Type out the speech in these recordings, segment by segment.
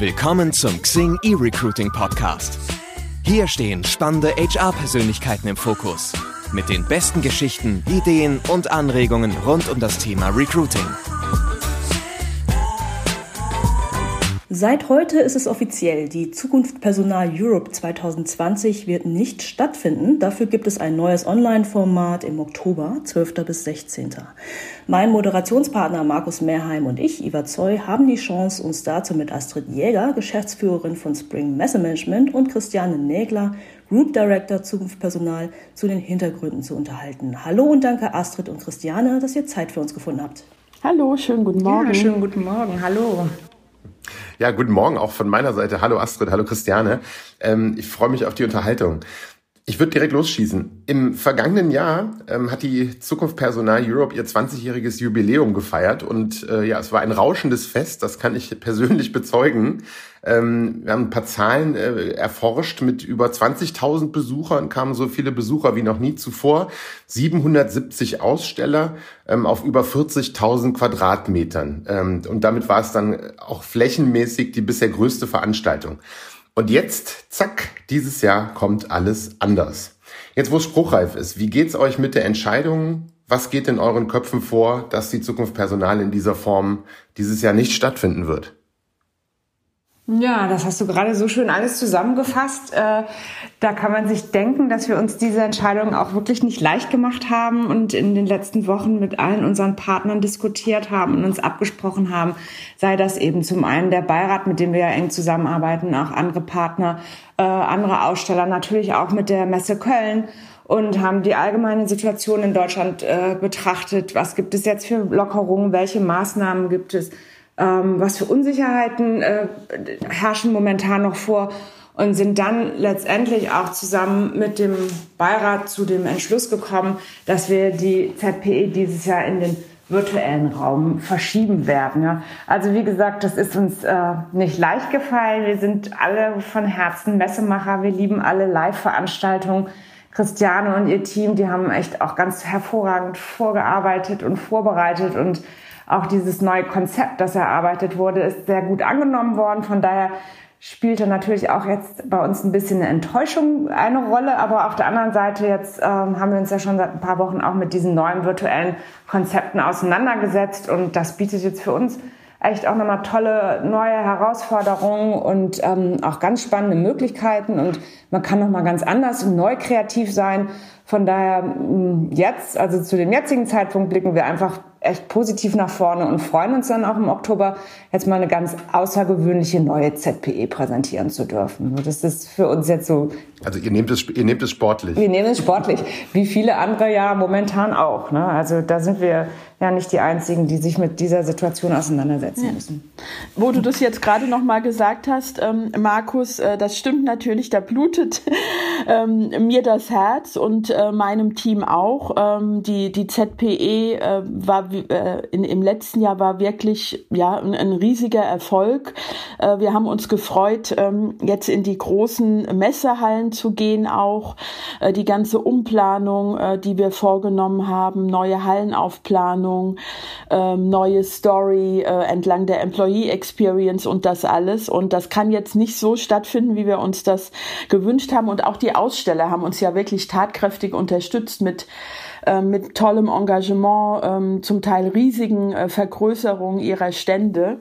Willkommen zum Xing eRecruiting Podcast. Hier stehen spannende HR-Persönlichkeiten im Fokus. Mit den besten Geschichten, Ideen und Anregungen rund um das Thema Recruiting. Seit heute ist es offiziell, die Zukunft Personal Europe 2020 wird nicht stattfinden. Dafür gibt es ein neues Online-Format im Oktober, 12. bis 16. Mein Moderationspartner Markus Mehrheim und ich, Iva Zoy, haben die Chance, uns dazu mit Astrid Jäger, Geschäftsführerin von Spring Messemanagement und Christiane Nägler, Group Director Zukunft Personal, zu den Hintergründen zu unterhalten. Hallo und danke Astrid und Christiane, dass ihr Zeit für uns gefunden habt. Hallo, schönen guten Morgen. Ja, schönen guten Morgen. Hallo. Ja, guten Morgen auch von meiner Seite. Hallo Astrid, hallo Christiane. Ähm, ich freue mich auf die Unterhaltung. Ich würde direkt losschießen. Im vergangenen Jahr ähm, hat die Zukunft Personal Europe ihr 20-jähriges Jubiläum gefeiert und äh, ja, es war ein rauschendes Fest, das kann ich persönlich bezeugen. Ähm, wir haben ein paar Zahlen äh, erforscht. Mit über 20.000 Besuchern kamen so viele Besucher wie noch nie zuvor. 770 Aussteller ähm, auf über 40.000 Quadratmetern. Ähm, und damit war es dann auch flächenmäßig die bisher größte Veranstaltung. Und jetzt, zack, dieses Jahr kommt alles anders. Jetzt, wo es spruchreif ist, wie geht's euch mit der Entscheidung? Was geht in euren Köpfen vor, dass die Zukunft Personal in dieser Form dieses Jahr nicht stattfinden wird? Ja, das hast du gerade so schön alles zusammengefasst. Äh, da kann man sich denken, dass wir uns diese Entscheidung auch wirklich nicht leicht gemacht haben und in den letzten Wochen mit allen unseren Partnern diskutiert haben und uns abgesprochen haben, sei das eben zum einen der Beirat, mit dem wir ja eng zusammenarbeiten, auch andere Partner, äh, andere Aussteller, natürlich auch mit der Messe Köln und haben die allgemeine Situation in Deutschland äh, betrachtet. Was gibt es jetzt für Lockerungen? Welche Maßnahmen gibt es? Ähm, was für Unsicherheiten äh, herrschen momentan noch vor und sind dann letztendlich auch zusammen mit dem Beirat zu dem Entschluss gekommen, dass wir die ZPE dieses Jahr in den virtuellen Raum verschieben werden. Ja. Also wie gesagt, das ist uns äh, nicht leicht gefallen. Wir sind alle von Herzen Messemacher. Wir lieben alle Live-Veranstaltungen. Christiane und ihr Team, die haben echt auch ganz hervorragend vorgearbeitet und vorbereitet und auch dieses neue Konzept, das erarbeitet wurde, ist sehr gut angenommen worden. Von daher spielte natürlich auch jetzt bei uns ein bisschen eine Enttäuschung eine Rolle. Aber auf der anderen Seite jetzt ähm, haben wir uns ja schon seit ein paar Wochen auch mit diesen neuen virtuellen Konzepten auseinandergesetzt. Und das bietet jetzt für uns echt auch nochmal tolle neue Herausforderungen und ähm, auch ganz spannende Möglichkeiten. Und man kann nochmal ganz anders und neu kreativ sein. Von daher jetzt, also zu dem jetzigen Zeitpunkt blicken wir einfach echt positiv nach vorne und freuen uns dann auch im Oktober jetzt mal eine ganz außergewöhnliche neue ZPE präsentieren zu dürfen. Das ist für uns jetzt so. Also ihr nehmt es, ihr nehmt es sportlich. Wir nehmen es sportlich, wie viele andere ja momentan auch. Ne? Also da sind wir ja nicht die einzigen, die sich mit dieser Situation auseinandersetzen ja. müssen. Wo du das jetzt gerade noch mal gesagt hast, ähm, Markus, äh, das stimmt natürlich. Da blutet ähm, mir das Herz und äh, meinem Team auch. Ähm, die die ZPE äh, war äh, in, im letzten Jahr war wirklich ja ein, ein riesiger Erfolg. Äh, wir haben uns gefreut, ähm, jetzt in die großen Messehallen zu gehen, auch äh, die ganze Umplanung, äh, die wir vorgenommen haben, neue Hallenaufplanung, ähm, neue Story äh, entlang der Employee Experience und das alles. Und das kann jetzt nicht so stattfinden, wie wir uns das gewünscht haben. Und auch die Aussteller haben uns ja wirklich tatkräftig unterstützt mit äh, mit tollem Engagement, ähm, zum Teil riesigen äh, Vergrößerungen ihrer Stände.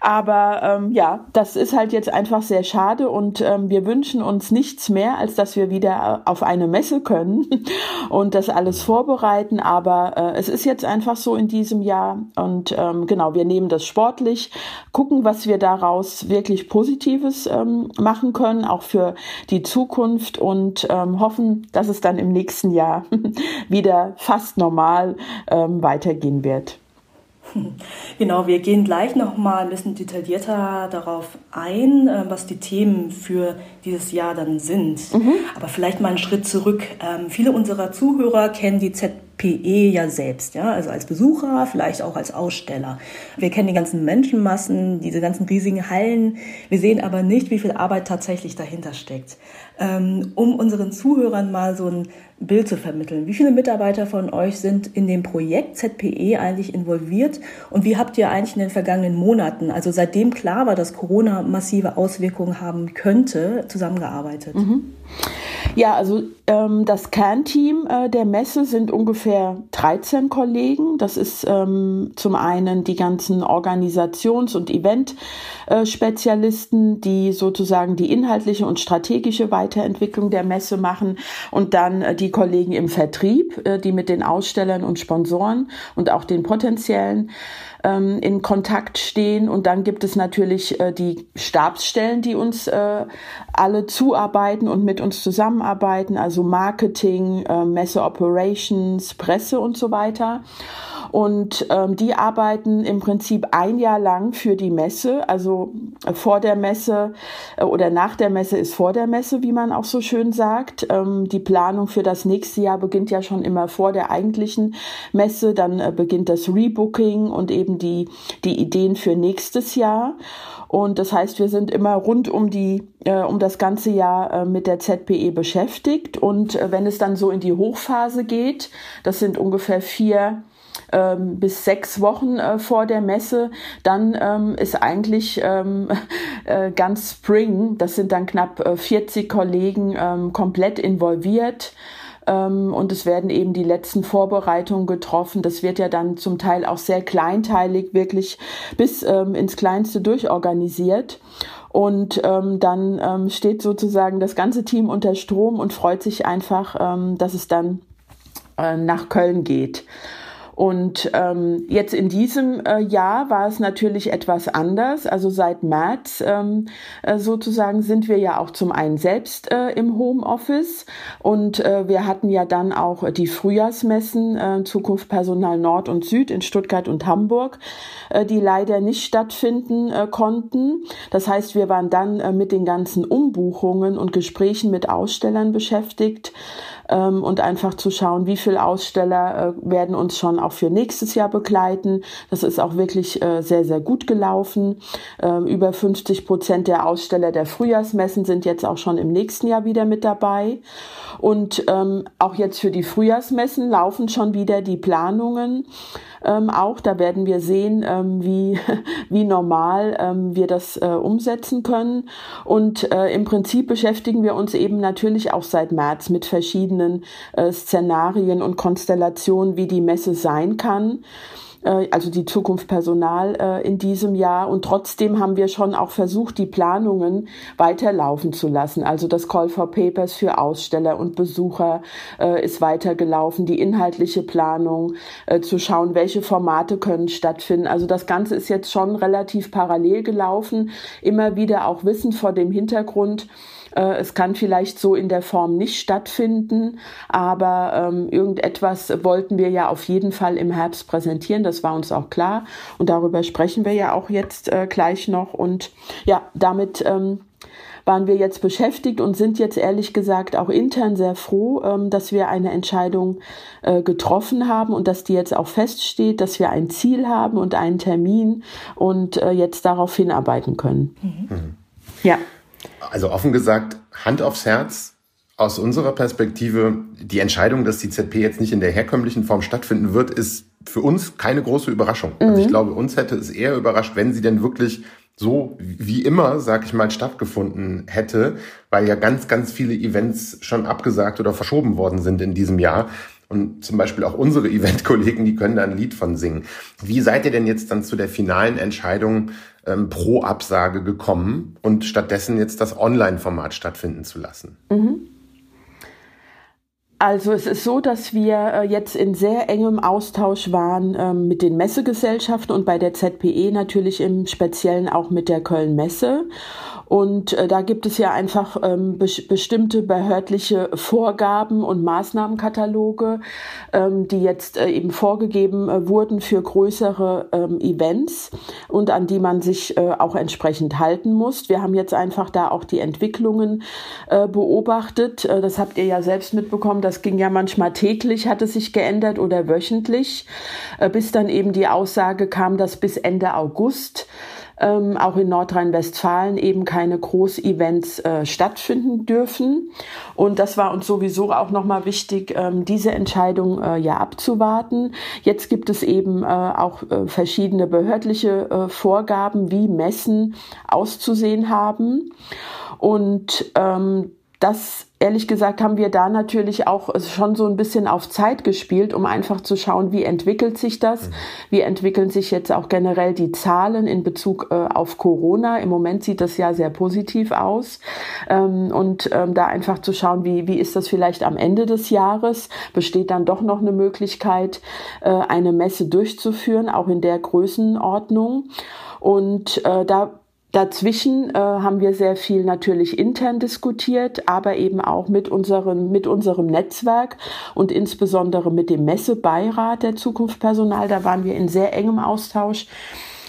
Aber ähm, ja, das ist halt jetzt einfach sehr schade und ähm, wir wünschen uns nichts mehr, als dass wir wieder auf eine Messe können und das alles vorbereiten. Aber äh, es ist jetzt einfach so in diesem Jahr und ähm, genau, wir nehmen das sportlich, gucken, was wir daraus wirklich Positives ähm, machen können, auch für die Zukunft und ähm, hoffen, dass es dann im nächsten Jahr wieder fast normal ähm, weitergehen wird. Genau, wir gehen gleich noch mal ein bisschen detaillierter darauf ein, äh, was die Themen für dieses Jahr dann sind. Mhm. Aber vielleicht mal einen Schritt zurück. Ähm, viele unserer Zuhörer kennen die ZP ZPE ja selbst, ja, also als Besucher, vielleicht auch als Aussteller. Wir kennen die ganzen Menschenmassen, diese ganzen riesigen Hallen. Wir sehen aber nicht, wie viel Arbeit tatsächlich dahinter steckt. Ähm, um unseren Zuhörern mal so ein Bild zu vermitteln. Wie viele Mitarbeiter von euch sind in dem Projekt ZPE eigentlich involviert und wie habt ihr eigentlich in den vergangenen Monaten, also seitdem klar war, dass Corona massive Auswirkungen haben könnte, zusammengearbeitet? Mhm. Ja, also ähm, das Kernteam äh, der Messe sind ungefähr 13 Kollegen. Das ist ähm, zum einen die ganzen Organisations- und Event-Spezialisten, äh, die sozusagen die inhaltliche und strategische Weiterentwicklung der Messe machen und dann äh, die Kollegen im Vertrieb, äh, die mit den Ausstellern und Sponsoren und auch den potenziellen ähm, in Kontakt stehen. Und dann gibt es natürlich äh, die Stabsstellen, die uns äh, alle zuarbeiten und mit uns zusammenarbeiten, also Marketing, äh, Messe Operations, Presse und so weiter. Und ähm, die arbeiten im Prinzip ein Jahr lang für die Messe. Also äh, vor der Messe äh, oder nach der Messe ist vor der Messe, wie man auch so schön sagt. Ähm, die Planung für das nächste Jahr beginnt ja schon immer vor der eigentlichen Messe. Dann äh, beginnt das Rebooking und eben die, die Ideen für nächstes Jahr. Und das heißt, wir sind immer rund um die, äh, um das ganze Jahr äh, mit der ZPE beschäftigt. Und äh, wenn es dann so in die Hochphase geht, das sind ungefähr vier ähm, bis sechs Wochen äh, vor der Messe, dann ähm, ist eigentlich ähm, äh, ganz Spring, das sind dann knapp äh, 40 Kollegen ähm, komplett involviert ähm, und es werden eben die letzten Vorbereitungen getroffen. Das wird ja dann zum Teil auch sehr kleinteilig, wirklich bis ähm, ins Kleinste durchorganisiert. Und ähm, dann ähm, steht sozusagen das ganze Team unter Strom und freut sich einfach, dass es dann äh, nach Köln geht. Und ähm, jetzt in diesem äh, Jahr war es natürlich etwas anders. Also seit März ähm, äh, sozusagen sind wir ja auch zum einen selbst äh, im Homeoffice und äh, wir hatten ja dann auch die Frühjahrsmessen äh, Zukunft Personal Nord und Süd in Stuttgart und Hamburg, äh, die leider nicht stattfinden äh, konnten. Das heißt, wir waren dann äh, mit den ganzen Umbuchungen und Gesprächen mit Ausstellern beschäftigt ähm, und einfach zu schauen, wie viele Aussteller äh, werden uns schon auch für nächstes Jahr begleiten. Das ist auch wirklich äh, sehr, sehr gut gelaufen. Ähm, über 50 Prozent der Aussteller der Frühjahrsmessen sind jetzt auch schon im nächsten Jahr wieder mit dabei. Und ähm, auch jetzt für die Frühjahrsmessen laufen schon wieder die Planungen ähm, auch. Da werden wir sehen, ähm, wie, wie normal ähm, wir das äh, umsetzen können. Und äh, im Prinzip beschäftigen wir uns eben natürlich auch seit März mit verschiedenen äh, Szenarien und Konstellationen, wie die Messe sein kann. Äh, also die Zukunft Personal äh, in diesem Jahr. Und trotzdem haben wir schon auch versucht, die Planungen weiterlaufen zu lassen. Also das Call for Papers für Aussteller und Besucher äh, ist weitergelaufen, die inhaltliche Planung, zu schauen, welche Formate können stattfinden. Also das Ganze ist jetzt schon relativ parallel gelaufen. Immer wieder auch Wissen vor dem Hintergrund, es kann vielleicht so in der Form nicht stattfinden, aber ähm, irgendetwas wollten wir ja auf jeden Fall im Herbst präsentieren. Das war uns auch klar. Und darüber sprechen wir ja auch jetzt äh, gleich noch. Und ja, damit ähm, waren wir jetzt beschäftigt und sind jetzt ehrlich gesagt auch intern sehr froh, ähm, dass wir eine Entscheidung äh, getroffen haben und dass die jetzt auch feststeht, dass wir ein Ziel haben und einen Termin und äh, jetzt darauf hinarbeiten können. Mhm. Ja. Also offen gesagt, Hand aufs Herz, aus unserer Perspektive, die Entscheidung, dass die ZP jetzt nicht in der herkömmlichen Form stattfinden wird, ist für uns keine große Überraschung. Mhm. Also ich mhm. glaube, uns hätte es eher überrascht, wenn sie denn wirklich so wie immer, sag ich mal, stattgefunden hätte, weil ja ganz, ganz viele Events schon abgesagt oder verschoben worden sind in diesem Jahr. Und zum Beispiel auch unsere Eventkollegen, die können da ein Lied von singen. Wie seid ihr denn jetzt dann zu der finalen Entscheidung ähm, pro Absage gekommen und stattdessen jetzt das Online-Format stattfinden zu lassen? Mhm. Also es ist so, dass wir äh, jetzt in sehr engem Austausch waren ähm, mit den Messegesellschaften und bei der ZPE natürlich im Speziellen auch mit der Köln Messe. Und äh, da gibt es ja einfach ähm, be bestimmte behördliche Vorgaben und Maßnahmenkataloge, ähm, die jetzt äh, eben vorgegeben äh, wurden für größere ähm, Events und an die man sich äh, auch entsprechend halten muss. Wir haben jetzt einfach da auch die Entwicklungen äh, beobachtet. Äh, das habt ihr ja selbst mitbekommen das ging ja manchmal täglich, hat es sich geändert oder wöchentlich, äh, bis dann eben die Aussage kam, dass bis Ende August ähm, auch in Nordrhein-Westfalen eben keine Großevents äh, stattfinden dürfen. Und das war uns sowieso auch nochmal wichtig, ähm, diese Entscheidung äh, ja abzuwarten. Jetzt gibt es eben äh, auch äh, verschiedene behördliche äh, Vorgaben, wie Messen auszusehen haben. Und ähm, das ehrlich gesagt haben wir da natürlich auch schon so ein bisschen auf Zeit gespielt, um einfach zu schauen, wie entwickelt sich das, mhm. wie entwickeln sich jetzt auch generell die Zahlen in Bezug äh, auf Corona. Im Moment sieht das ja sehr positiv aus ähm, und ähm, da einfach zu schauen, wie wie ist das vielleicht am Ende des Jahres, besteht dann doch noch eine Möglichkeit, äh, eine Messe durchzuführen, auch in der Größenordnung. Und äh, da Dazwischen äh, haben wir sehr viel natürlich intern diskutiert, aber eben auch mit unserem, mit unserem Netzwerk und insbesondere mit dem Messebeirat der Zukunft Personal. Da waren wir in sehr engem Austausch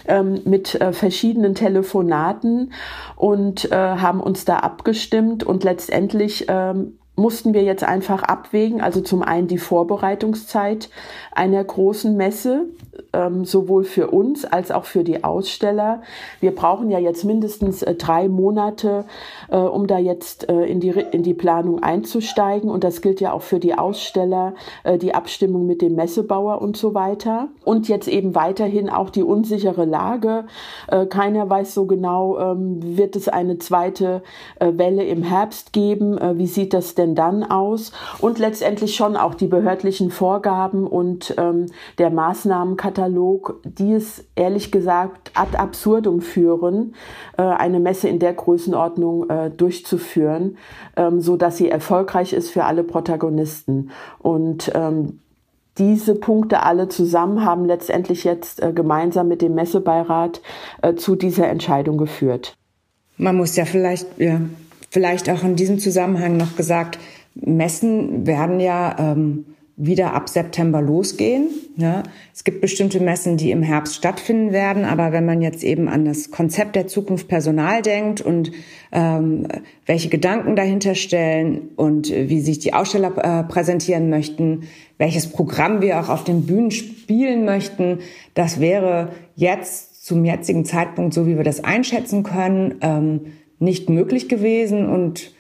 ähm, mit äh, verschiedenen Telefonaten und äh, haben uns da abgestimmt und letztendlich ähm, mussten wir jetzt einfach abwägen. Also zum einen die Vorbereitungszeit einer großen Messe, ähm, sowohl für uns als auch für die Aussteller. Wir brauchen ja jetzt mindestens äh, drei Monate, äh, um da jetzt äh, in, die, in die Planung einzusteigen. Und das gilt ja auch für die Aussteller, äh, die Abstimmung mit dem Messebauer und so weiter. Und jetzt eben weiterhin auch die unsichere Lage. Äh, keiner weiß so genau, ähm, wird es eine zweite äh, Welle im Herbst geben? wie sieht das denn dann aus? Und letztendlich schon auch die behördlichen Vorgaben und ähm, der Maßnahmenkatalog Katalog, die es ehrlich gesagt ad absurdum führen, äh, eine Messe in der Größenordnung äh, durchzuführen, ähm, so dass sie erfolgreich ist für alle Protagonisten. Und ähm, diese Punkte alle zusammen haben letztendlich jetzt äh, gemeinsam mit dem Messebeirat zu dieser Entscheidung geführt. Man muss ja vielleicht, ja, vielleicht auch in diesem Zusammenhang noch gesagt, Messen werden ja ähm, wieder ab September losgehen. Ja, es gibt bestimmte Messen, die im Herbst stattfinden werden, aber wenn man jetzt eben an das Konzept der Zukunft Personal denkt und ähm, welche Gedanken dahinter stellen und wie sich die Aussteller äh, präsentieren möchten, welches Programm wir auch auf den Bühnen spielen möchten, das wäre jetzt zum jetzigen Zeitpunkt, so wie wir das einschätzen können, ähm, nicht möglich gewesen. Und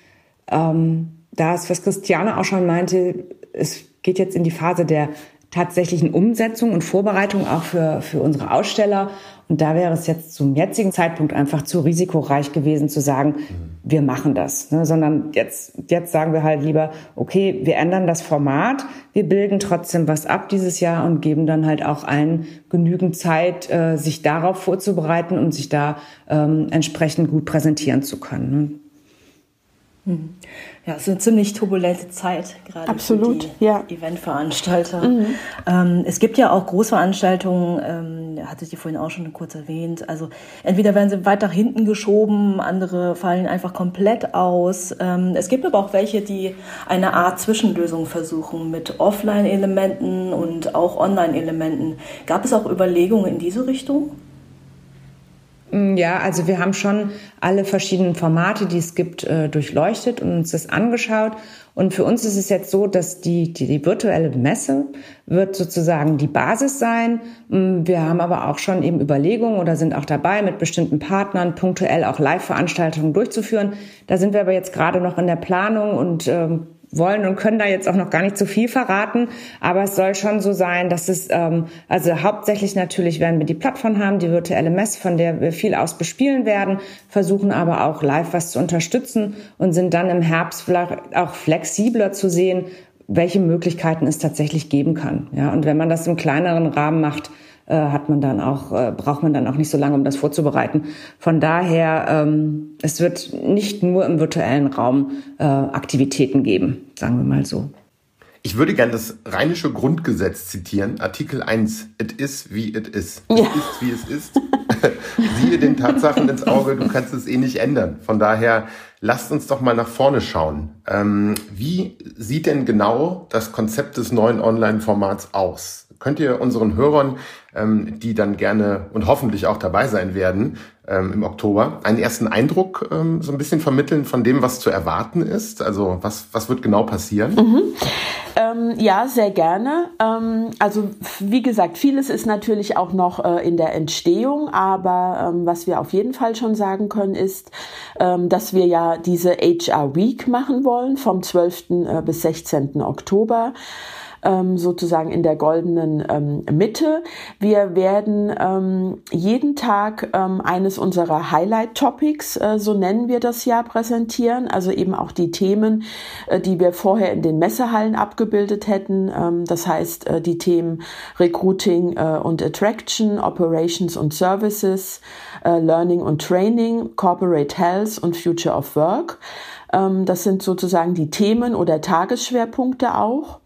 ähm, da ist, was Christiane auch schon meinte, es geht jetzt in die Phase der tatsächlichen Umsetzung und Vorbereitung auch für, für unsere Aussteller. Und da wäre es jetzt zum jetzigen Zeitpunkt einfach zu risikoreich gewesen zu sagen, wir machen das, ne? sondern jetzt, jetzt sagen wir halt lieber, okay, wir ändern das Format, wir bilden trotzdem was ab dieses Jahr und geben dann halt auch allen genügend Zeit, äh, sich darauf vorzubereiten und sich da ähm, entsprechend gut präsentieren zu können. Ne? Mhm. Ja, es ist eine ziemlich turbulente Zeit, gerade Absolut, für die ja. Eventveranstalter. Mhm. Ähm, es gibt ja auch Großveranstaltungen, ähm, hatte ich vorhin auch schon kurz erwähnt. Also entweder werden sie weiter hinten geschoben, andere fallen einfach komplett aus. Ähm, es gibt aber auch welche, die eine Art Zwischenlösung versuchen mit Offline-Elementen und auch Online-Elementen. Gab es auch Überlegungen in diese Richtung? Mm, ja, also wir haben schon alle verschiedenen Formate, die es gibt, äh, durchleuchtet und uns das angeschaut. Und für uns ist es jetzt so, dass die, die, die virtuelle Messe wird sozusagen die Basis sein. Mm, wir haben aber auch schon eben Überlegungen oder sind auch dabei, mit bestimmten Partnern punktuell auch Live-Veranstaltungen durchzuführen. Da sind wir aber jetzt gerade noch in der Planung und ähm, wollen und können da jetzt auch noch gar nicht zu viel verraten, aber es soll schon so sein, dass es, ähm, also hauptsächlich natürlich werden wir die Plattform haben, die virtuelle Mess, von der wir viel aus bespielen werden, versuchen aber auch live was zu unterstützen und sind dann im Herbst vielleicht auch flexibler zu sehen, welche Möglichkeiten es tatsächlich geben kann. Ja, und wenn man das im kleineren Rahmen macht, äh, hat man dann auch, äh, braucht man dann auch nicht so lange, um das vorzubereiten. Von daher, ähm, es wird nicht nur im virtuellen Raum äh, Aktivitäten geben, sagen wir mal so. Ich würde gerne das rheinische Grundgesetz zitieren, Artikel 1. Es ist, wie ist. Es ja. ist, wie es ist. Siehe den Tatsachen ins Auge, du kannst es eh nicht ändern. Von daher, lasst uns doch mal nach vorne schauen. Ähm, wie sieht denn genau das Konzept des neuen Online-Formats aus? Könnt ihr unseren Hörern, ähm, die dann gerne und hoffentlich auch dabei sein werden ähm, im Oktober, einen ersten Eindruck ähm, so ein bisschen vermitteln von dem, was zu erwarten ist? Also was, was wird genau passieren? Mhm. Ähm, ja, sehr gerne. Ähm, also wie gesagt, vieles ist natürlich auch noch äh, in der Entstehung, aber ähm, was wir auf jeden Fall schon sagen können, ist, ähm, dass wir ja diese HR Week machen wollen vom 12. Äh, bis 16. Oktober ähm, sozusagen in der goldenen ähm, Mitte. Wir werden ähm, jeden Tag ähm, eines unserer Highlight-Topics, äh, so nennen wir das ja, präsentieren. Also eben auch die Themen, äh, die wir vorher in den Messehallen abgebildet hätten. Ähm, das heißt, äh, die Themen Recruiting äh, und Attraction, Operations und Services, äh, Learning und Training, Corporate Health und Future of Work. Ähm, das sind sozusagen die Themen oder Tagesschwerpunkte auch.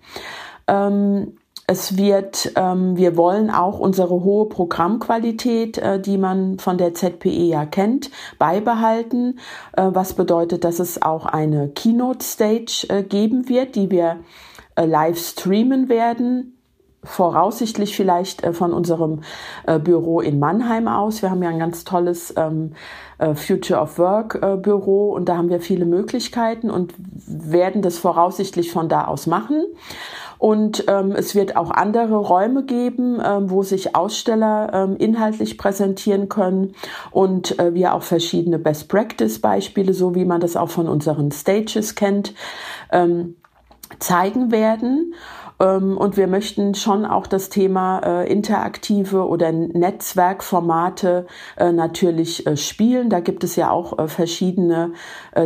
Ähm, es wird, ähm, wir wollen auch unsere hohe Programmqualität, äh, die man von der ZPE ja kennt, beibehalten. Äh, was bedeutet, dass es auch eine Keynote Stage äh, geben wird, die wir äh, live streamen werden. Voraussichtlich vielleicht äh, von unserem äh, Büro in Mannheim aus. Wir haben ja ein ganz tolles ähm, Future of Work Büro und da haben wir viele Möglichkeiten und werden das voraussichtlich von da aus machen. Und ähm, es wird auch andere Räume geben, ähm, wo sich Aussteller ähm, inhaltlich präsentieren können und äh, wir auch verschiedene Best Practice Beispiele, so wie man das auch von unseren Stages kennt, ähm, zeigen werden. Ähm, und wir möchten schon auch das Thema äh, interaktive oder Netzwerkformate äh, natürlich äh, spielen. Da gibt es ja auch verschiedene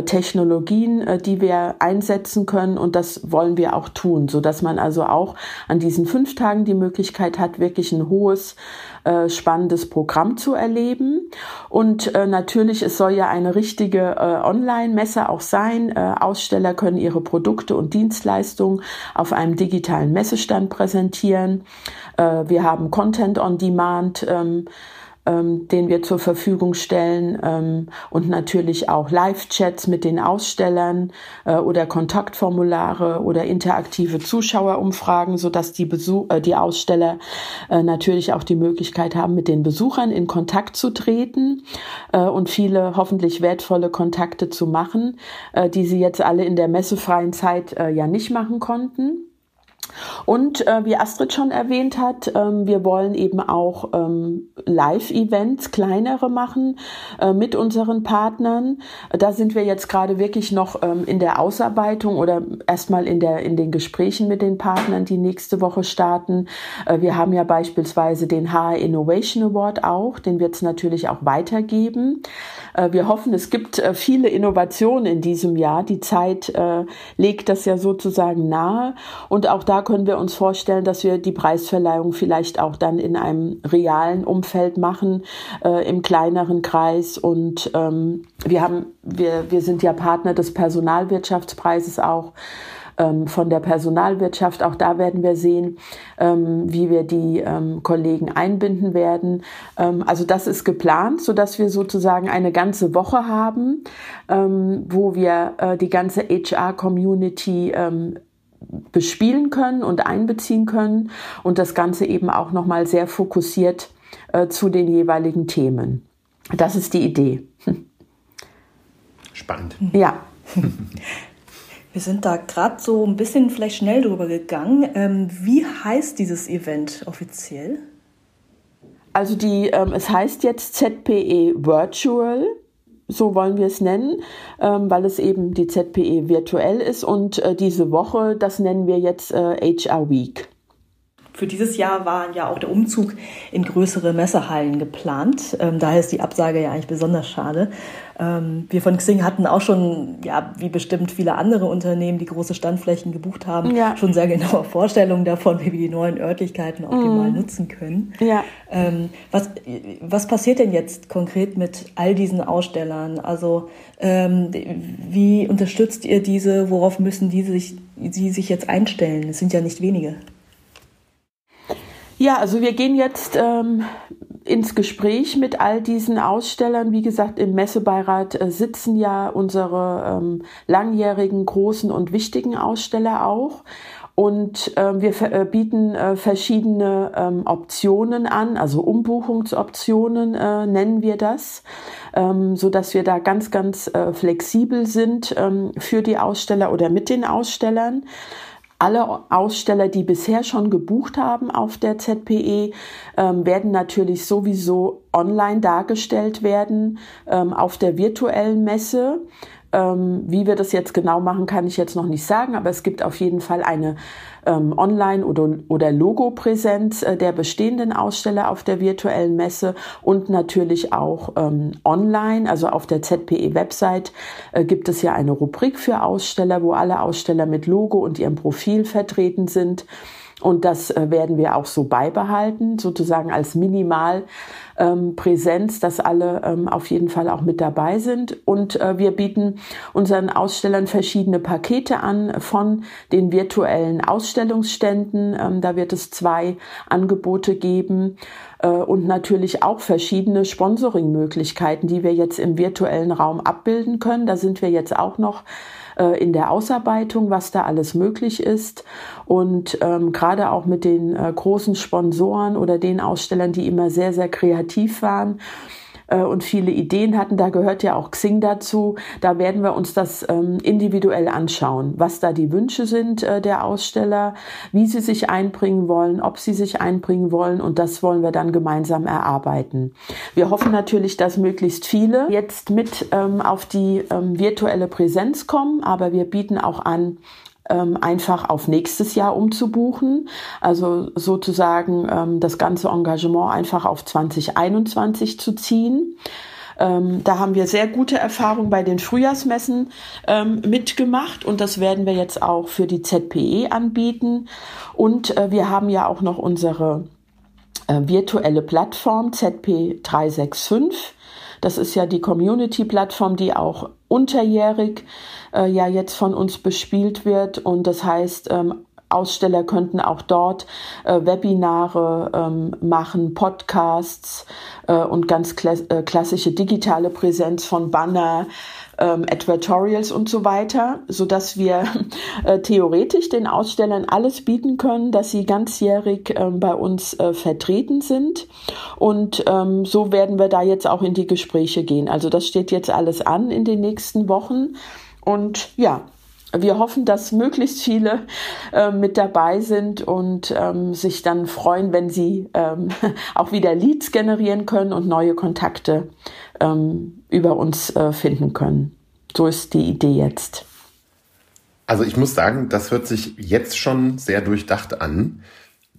Technologien, die wir einsetzen können. Und das wollen wir auch tun, so dass man also auch an diesen fünf Tagen die Möglichkeit hat, wirklich ein hohes äh, spannendes Programm zu erleben. Und äh, natürlich, es soll ja eine richtige äh, Online-Messe auch sein. Äh, Aussteller können ihre Produkte und Dienstleistungen auf einem digitalen Messestand präsentieren. Äh, wir haben Content on Demand. Ähm, ähm, den wir zur Verfügung stellen ähm, und natürlich auch Live-Chats mit den Ausstellern äh, oder Kontaktformulare oder interaktive Zuschauerumfragen, so dass die, Besuch äh, die Aussteller äh, natürlich auch die Möglichkeit haben, mit den Besuchern in Kontakt zu treten äh, und viele hoffentlich wertvolle Kontakte zu machen, äh, die sie jetzt alle in der messefreien Zeit äh, ja nicht machen konnten. Und äh, wie Astrid schon erwähnt hat, ähm, wir wollen eben auch ähm, Live-Events, kleinere machen äh, mit unseren Partnern. Da sind wir jetzt gerade wirklich noch ähm, in der Ausarbeitung oder erstmal in, in den Gesprächen mit den Partnern, die nächste Woche starten. Äh, wir haben ja beispielsweise den HR Innovation Award auch, den wird es natürlich auch weitergeben. Äh, wir hoffen, es gibt äh, viele Innovationen in diesem Jahr. Die Zeit äh, legt das ja sozusagen nahe. Und auch da können wir uns vorstellen, dass wir die Preisverleihung vielleicht auch dann in einem realen Umfeld machen, äh, im kleineren Kreis. Und ähm, wir haben, wir, wir sind ja Partner des Personalwirtschaftspreises auch ähm, von der Personalwirtschaft. Auch da werden wir sehen, ähm, wie wir die ähm, Kollegen einbinden werden. Also das ist geplant, so dass wir sozusagen eine ganze Woche haben, wo wir äh, die ganze HR-Community bespielen können und einbeziehen können und das Ganze eben auch nochmal sehr fokussiert äh, zu den jeweiligen Themen. Das ist die Idee. Spannend. Ja. Wir sind da gerade so ein bisschen vielleicht schnell drüber gegangen. Ähm, wie heißt dieses Event offiziell? Also die, ähm, es heißt jetzt ZPE Virtual, so wollen wir es nennen, ähm, weil es eben die ZPE virtuell ist und äh, diese Woche, das nennen wir jetzt äh, HR Week. Für dieses Jahr war ja auch der Umzug in größere Messehallen geplant. Ähm, daher ist die Absage ja eigentlich besonders schade. Ähm, wir von Xing hatten auch schon, ja, wie bestimmt viele andere Unternehmen, die große Standflächen gebucht haben, ja. schon sehr genaue Vorstellungen davon, wie wir die neuen Örtlichkeiten optimal mm. nutzen können. Ja. Ähm, was, was passiert denn jetzt konkret mit all diesen Ausstellern? Also ähm, wie unterstützt ihr diese? Worauf müssen die sich, die sich jetzt einstellen? Es sind ja nicht wenige. Ja, also wir gehen jetzt ähm, ins Gespräch mit all diesen Ausstellern. Wie gesagt, im Messebeirat äh, sitzen ja unsere ähm, langjährigen großen und wichtigen Aussteller auch. Und äh, wir äh, bieten äh, verschiedene ähm, Optionen an, also Umbuchungsoptionen äh, nennen wir das, ähm, so dass wir da ganz, ganz äh, flexibel sind ähm, für die Aussteller oder mit den Ausstellern. Alle Aussteller, die bisher schon gebucht haben auf der ZPE, ähm, werden natürlich sowieso online dargestellt werden ähm, auf der virtuellen Messe. Ähm, wie wir das jetzt genau machen, kann ich jetzt noch nicht sagen, aber es gibt auf jeden Fall eine ähm, Online- oder, oder Logo-Präsenz äh, der bestehenden Aussteller auf der virtuellen Messe und natürlich auch ähm, online, also auf der ZPE-Website äh, gibt es ja eine Rubrik für Aussteller, wo alle Aussteller mit Logo und ihrem Profil vertreten sind. Und das äh, werden wir auch so beibehalten, sozusagen als Minimalpräsenz, ähm, dass alle ähm, auf jeden Fall auch mit dabei sind. Und äh, wir bieten unseren Ausstellern verschiedene Pakete an von den virtuellen Ausstellungsständen. Ähm, da wird es zwei Angebote geben äh, und natürlich auch verschiedene Sponsoring-Möglichkeiten, die wir jetzt im virtuellen Raum abbilden können. Da sind wir jetzt auch noch äh, in der Ausarbeitung, was da alles möglich ist. Und ähm, gerade auch mit den äh, großen Sponsoren oder den Ausstellern, die immer sehr, sehr kreativ waren, und viele Ideen hatten. Da gehört ja auch Xing dazu. Da werden wir uns das ähm, individuell anschauen, was da die Wünsche sind äh, der Aussteller, wie sie sich einbringen wollen, ob sie sich einbringen wollen und das wollen wir dann gemeinsam erarbeiten. Wir hoffen natürlich, dass möglichst viele jetzt mit ähm, auf die ähm, virtuelle Präsenz kommen, aber wir bieten auch an, ähm, einfach auf nächstes Jahr umzubuchen. Also sozusagen ähm, das ganze Engagement einfach auf 2021 zu ziehen. Ähm, da haben wir sehr gute Erfahrungen bei den Frühjahrsmessen ähm, mitgemacht und das werden wir jetzt auch für die ZPE anbieten. Und äh, wir haben ja auch noch unsere äh, virtuelle Plattform ZP365. Das ist ja die Community-Plattform, die auch unterjährig äh, ja jetzt von uns bespielt wird. Und das heißt, ähm, Aussteller könnten auch dort äh, Webinare ähm, machen, Podcasts äh, und ganz kla äh, klassische digitale Präsenz von Banner, ähm, Advertorials und so weiter, so dass wir äh, theoretisch den Ausstellern alles bieten können, dass sie ganzjährig äh, bei uns äh, vertreten sind. Und ähm, so werden wir da jetzt auch in die Gespräche gehen. Also das steht jetzt alles an in den nächsten Wochen. Und ja, wir hoffen, dass möglichst viele äh, mit dabei sind und ähm, sich dann freuen, wenn sie ähm, auch wieder Leads generieren können und neue Kontakte ähm, über uns äh, finden können. So ist die Idee jetzt. Also ich muss sagen, das hört sich jetzt schon sehr durchdacht an.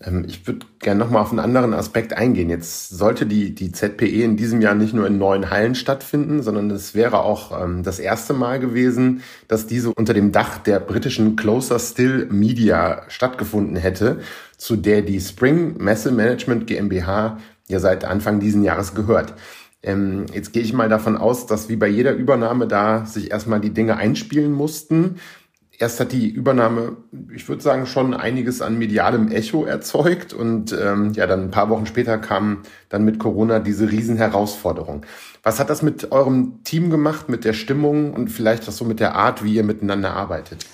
Ähm, ich würde gerne nochmal auf einen anderen Aspekt eingehen. Jetzt sollte die, die ZPE in diesem Jahr nicht nur in neuen Hallen stattfinden, sondern es wäre auch ähm, das erste Mal gewesen, dass diese unter dem Dach der britischen Closer Still Media stattgefunden hätte, zu der die Spring Messe Management GmbH ja seit Anfang diesen Jahres gehört. Ähm, jetzt gehe ich mal davon aus, dass wie bei jeder Übernahme da sich erstmal die Dinge einspielen mussten erst hat die Übernahme, ich würde sagen, schon einiges an medialem Echo erzeugt und ähm, ja, dann ein paar Wochen später kam dann mit Corona diese Riesenherausforderung. Was hat das mit eurem Team gemacht, mit der Stimmung und vielleicht auch so mit der Art, wie ihr miteinander arbeitet?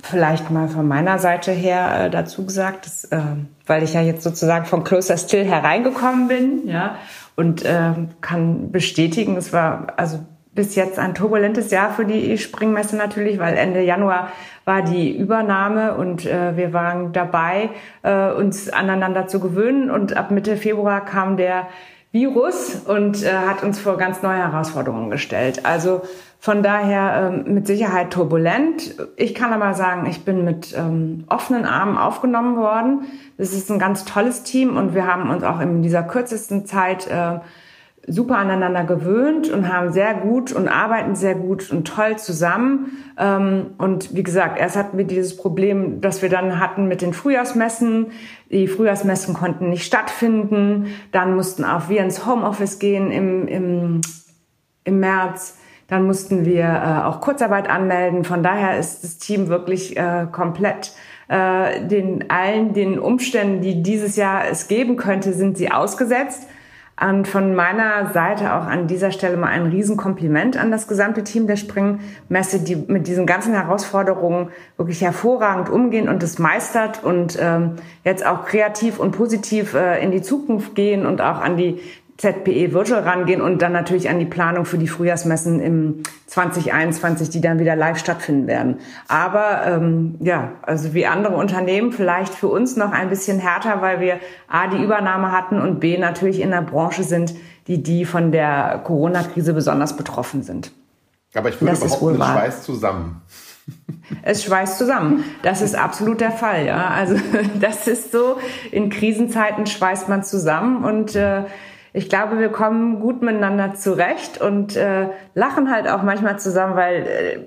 Vielleicht mal von meiner Seite her äh, dazu gesagt, dass, äh, weil ich ja jetzt sozusagen von Closer Still hereingekommen bin, ja, und äh, kann bestätigen, es war also bis jetzt ein turbulentes Jahr für die Springmesse natürlich, weil Ende Januar war die Übernahme und äh, wir waren dabei, äh, uns aneinander zu gewöhnen. Und ab Mitte Februar kam der Virus und äh, hat uns vor ganz neue Herausforderungen gestellt. Also von daher ähm, mit Sicherheit turbulent. Ich kann aber sagen, ich bin mit ähm, offenen Armen aufgenommen worden. Das ist ein ganz tolles Team und wir haben uns auch in dieser kürzesten Zeit äh, super aneinander gewöhnt und haben sehr gut und arbeiten sehr gut und toll zusammen. Ähm, und wie gesagt, erst hatten wir dieses Problem, das wir dann hatten mit den Frühjahrsmessen. Die Frühjahrsmessen konnten nicht stattfinden. Dann mussten auch wir ins Homeoffice gehen im, im, im März. Dann mussten wir äh, auch Kurzarbeit anmelden. Von daher ist das Team wirklich äh, komplett äh, den allen den Umständen, die dieses Jahr es geben könnte, sind sie ausgesetzt. Und von meiner Seite auch an dieser Stelle mal ein Riesenkompliment an das gesamte Team der Springmesse, die mit diesen ganzen Herausforderungen wirklich hervorragend umgehen und es meistert und ähm, jetzt auch kreativ und positiv äh, in die Zukunft gehen und auch an die ZPE Virtual rangehen und dann natürlich an die Planung für die Frühjahrsmessen im 2021, die dann wieder live stattfinden werden. Aber ähm, ja, also wie andere Unternehmen vielleicht für uns noch ein bisschen härter, weil wir A, die Übernahme hatten und B, natürlich in der Branche sind, die die von der Corona-Krise besonders betroffen sind. Aber ich würde das behaupten, es schweißt zusammen. Es schweißt zusammen. Das ist absolut der Fall. Ja, also das ist so. In Krisenzeiten schweißt man zusammen und äh, ich glaube, wir kommen gut miteinander zurecht und äh, lachen halt auch manchmal zusammen, weil äh,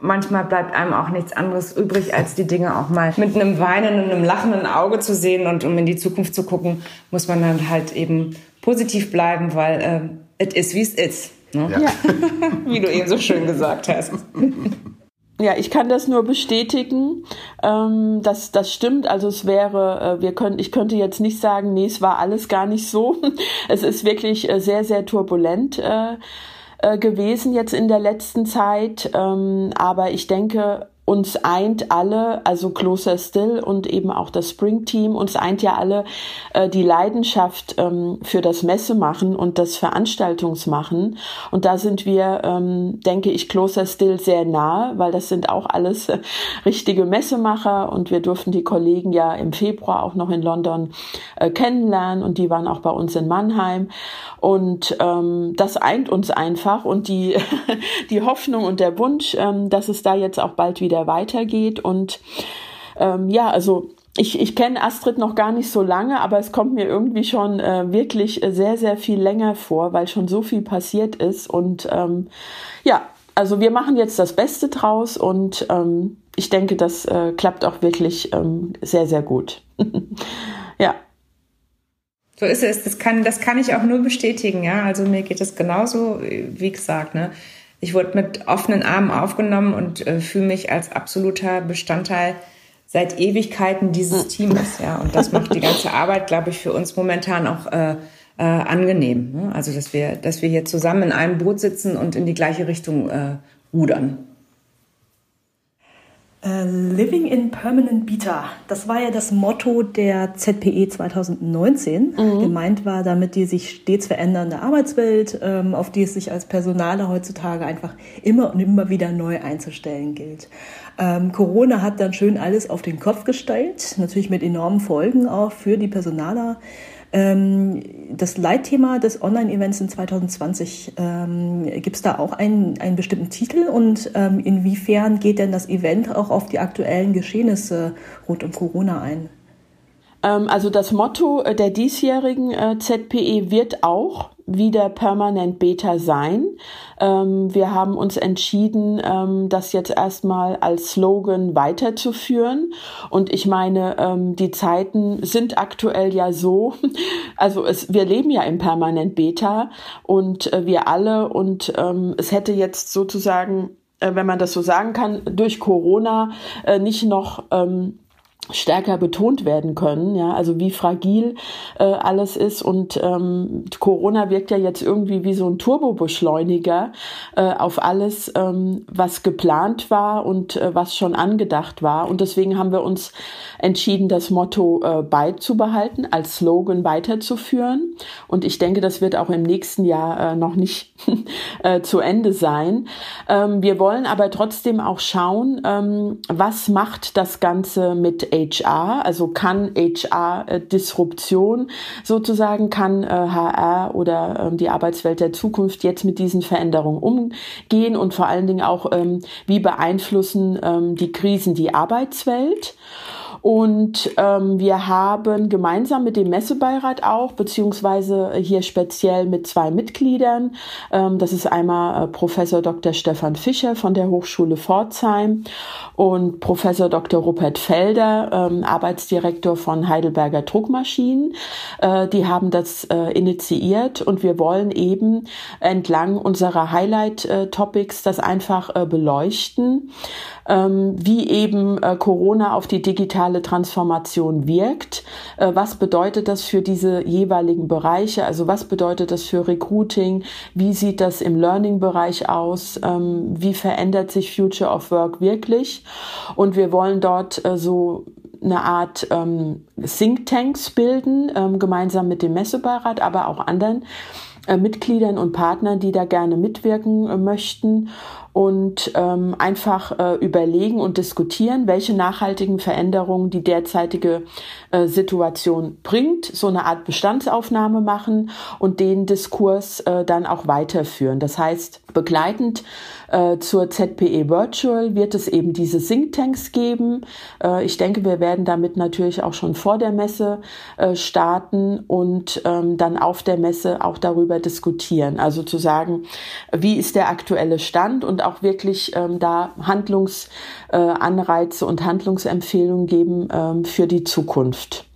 manchmal bleibt einem auch nichts anderes übrig, als die Dinge auch mal mit einem weinenden, einem lachenden Auge zu sehen und um in die Zukunft zu gucken, muss man dann halt eben positiv bleiben, weil es äh, ist, wie es ist. Ne? Ja. wie du eben so schön gesagt hast. Ja, ich kann das nur bestätigen. Ähm, das, das stimmt. Also es wäre, äh, wir können, ich könnte jetzt nicht sagen, nee, es war alles gar nicht so. es ist wirklich äh, sehr, sehr turbulent. Äh, äh, gewesen jetzt in der letzten Zeit. Ähm, aber ich denke, uns eint alle, also Closer Still und eben auch das Spring Team, uns eint ja alle äh, die Leidenschaft ähm, für das Messemachen und das Veranstaltungsmachen. Und da sind wir, ähm, denke ich, Closer Still sehr nahe, weil das sind auch alles äh, richtige Messemacher und wir durften die Kollegen ja im Februar auch noch in London äh, kennenlernen und die waren auch bei uns in Mannheim. Und ähm, das eint uns einfach und die, die Hoffnung und der Wunsch, ähm, dass es da jetzt auch bald wieder weitergeht. Und ähm, ja, also ich, ich kenne Astrid noch gar nicht so lange, aber es kommt mir irgendwie schon äh, wirklich sehr, sehr viel länger vor, weil schon so viel passiert ist. Und ähm, ja, also wir machen jetzt das Beste draus und ähm, ich denke, das äh, klappt auch wirklich ähm, sehr, sehr gut. ja. So ist es. Das kann, das kann ich auch nur bestätigen. Ja, also mir geht es genauso, wie gesagt. Ne? Ich wurde mit offenen Armen aufgenommen und äh, fühle mich als absoluter Bestandteil seit Ewigkeiten dieses Teams. Ja, und das macht die ganze Arbeit, glaube ich, für uns momentan auch äh, äh, angenehm. Ne? Also, dass wir, dass wir hier zusammen in einem Boot sitzen und in die gleiche Richtung äh, rudern. Uh, Living in Permanent Beta, das war ja das Motto der ZPE 2019. Mhm. Gemeint war damit die sich stets verändernde Arbeitswelt, ähm, auf die es sich als Personaler heutzutage einfach immer und immer wieder neu einzustellen gilt. Ähm, Corona hat dann schön alles auf den Kopf gestellt, natürlich mit enormen Folgen auch für die Personaler. Ähm, das Leitthema des Online-Events in 2020, ähm, gibt es da auch einen, einen bestimmten Titel und ähm, inwiefern geht denn das Event auch auf die aktuellen Geschehnisse rund um Corona ein? Ähm, also das Motto äh, der diesjährigen äh, ZPE wird auch wieder permanent Beta sein. Ähm, wir haben uns entschieden, ähm, das jetzt erstmal als Slogan weiterzuführen. Und ich meine, die Zeiten sind aktuell ja so, also es, wir leben ja im permanent Beta und äh, wir alle und es hätte jetzt sozusagen wenn man das so sagen kann, durch Corona nicht noch stärker betont werden können, ja, also wie fragil äh, alles ist und ähm, Corona wirkt ja jetzt irgendwie wie so ein Turbobeschleuniger äh, auf alles, ähm, was geplant war und äh, was schon angedacht war. Und deswegen haben wir uns entschieden, das Motto äh, beizubehalten, als Slogan weiterzuführen. Und ich denke, das wird auch im nächsten Jahr äh, noch nicht äh, zu Ende sein. Ähm, wir wollen aber trotzdem auch schauen, ähm, was macht das Ganze mit HR, also kann HR äh, Disruption sozusagen, kann äh, HR oder ähm, die Arbeitswelt der Zukunft jetzt mit diesen Veränderungen umgehen und vor allen Dingen auch, ähm, wie beeinflussen ähm, die Krisen die Arbeitswelt. Und ähm, wir haben gemeinsam mit dem Messebeirat auch, beziehungsweise hier speziell mit zwei Mitgliedern, ähm, das ist einmal äh, Professor Dr. Stefan Fischer von der Hochschule Pforzheim und Professor Dr. Rupert Felder, ähm, Arbeitsdirektor von Heidelberger Druckmaschinen. Äh, die haben das äh, initiiert und wir wollen eben entlang unserer Highlight-Topics äh, das einfach äh, beleuchten, wie eben äh, Corona auf die digitale Transformation wirkt. Äh, was bedeutet das für diese jeweiligen Bereiche? Also was bedeutet das für Recruiting? Wie sieht das im Learning-Bereich aus? Ähm, wie verändert sich Future of Work wirklich? Und wir wollen dort äh, so eine Art ähm, Thinktanks bilden, ähm, gemeinsam mit dem Messebeirat, aber auch anderen Mitgliedern und Partnern, die da gerne mitwirken möchten und ähm, einfach äh, überlegen und diskutieren, welche nachhaltigen Veränderungen die derzeitige äh, Situation bringt, so eine Art Bestandsaufnahme machen und den Diskurs äh, dann auch weiterführen. Das heißt, begleitend äh, zur ZPE Virtual wird es eben diese Thinktanks geben. Äh, ich denke, wir werden damit natürlich auch schon vor der Messe äh, starten und ähm, dann auf der Messe auch darüber diskutieren. Also zu sagen, wie ist der aktuelle Stand und auch wirklich ähm, da Handlungsanreize äh, und Handlungsempfehlungen geben ähm, für die Zukunft.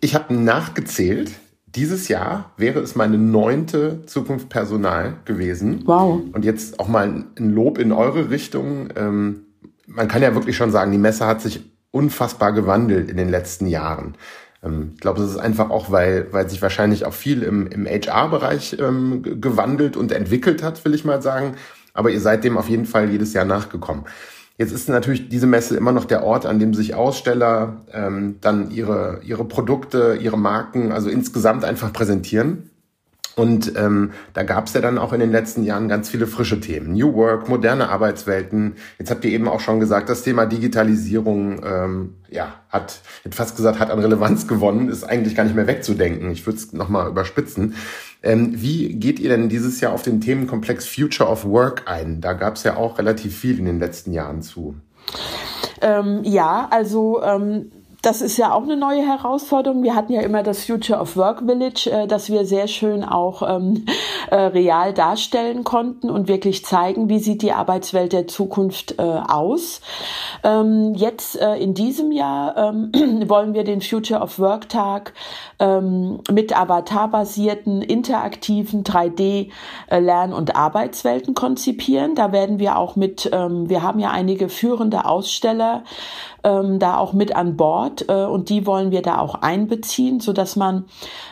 Ich habe nachgezählt. Dieses Jahr wäre es meine neunte Zukunft Personal gewesen. Wow. Und jetzt auch mal ein Lob in eure Richtung. Ähm, man kann ja wirklich schon sagen, die Messe hat sich unfassbar gewandelt in den letzten Jahren. Ähm, ich glaube, das ist einfach auch, weil, weil sich wahrscheinlich auch viel im, im HR-Bereich ähm, gewandelt und entwickelt hat, will ich mal sagen aber ihr seid dem auf jeden Fall jedes Jahr nachgekommen. Jetzt ist natürlich diese Messe immer noch der Ort, an dem sich Aussteller ähm, dann ihre, ihre Produkte, ihre Marken, also insgesamt einfach präsentieren. Und ähm, da gab es ja dann auch in den letzten Jahren ganz viele frische Themen. New Work, moderne Arbeitswelten. Jetzt habt ihr eben auch schon gesagt, das Thema Digitalisierung, ähm, ja, hat, ich hätte fast gesagt, hat an Relevanz gewonnen, ist eigentlich gar nicht mehr wegzudenken. Ich würde es nochmal überspitzen. Ähm, wie geht ihr denn dieses Jahr auf den Themenkomplex Future of Work ein? Da gab es ja auch relativ viel in den letzten Jahren zu. Ähm, ja, also ähm das ist ja auch eine neue Herausforderung. Wir hatten ja immer das Future of Work Village, äh, das wir sehr schön auch ähm, äh, real darstellen konnten und wirklich zeigen, wie sieht die Arbeitswelt der Zukunft äh, aus. Ähm, jetzt äh, in diesem Jahr ähm, wollen wir den Future of Work Tag ähm, mit avatarbasierten, interaktiven 3D-Lern- äh, und Arbeitswelten konzipieren. Da werden wir auch mit, ähm, wir haben ja einige führende Aussteller ähm, da auch mit an Bord äh, und die wollen wir da auch einbeziehen, so dass man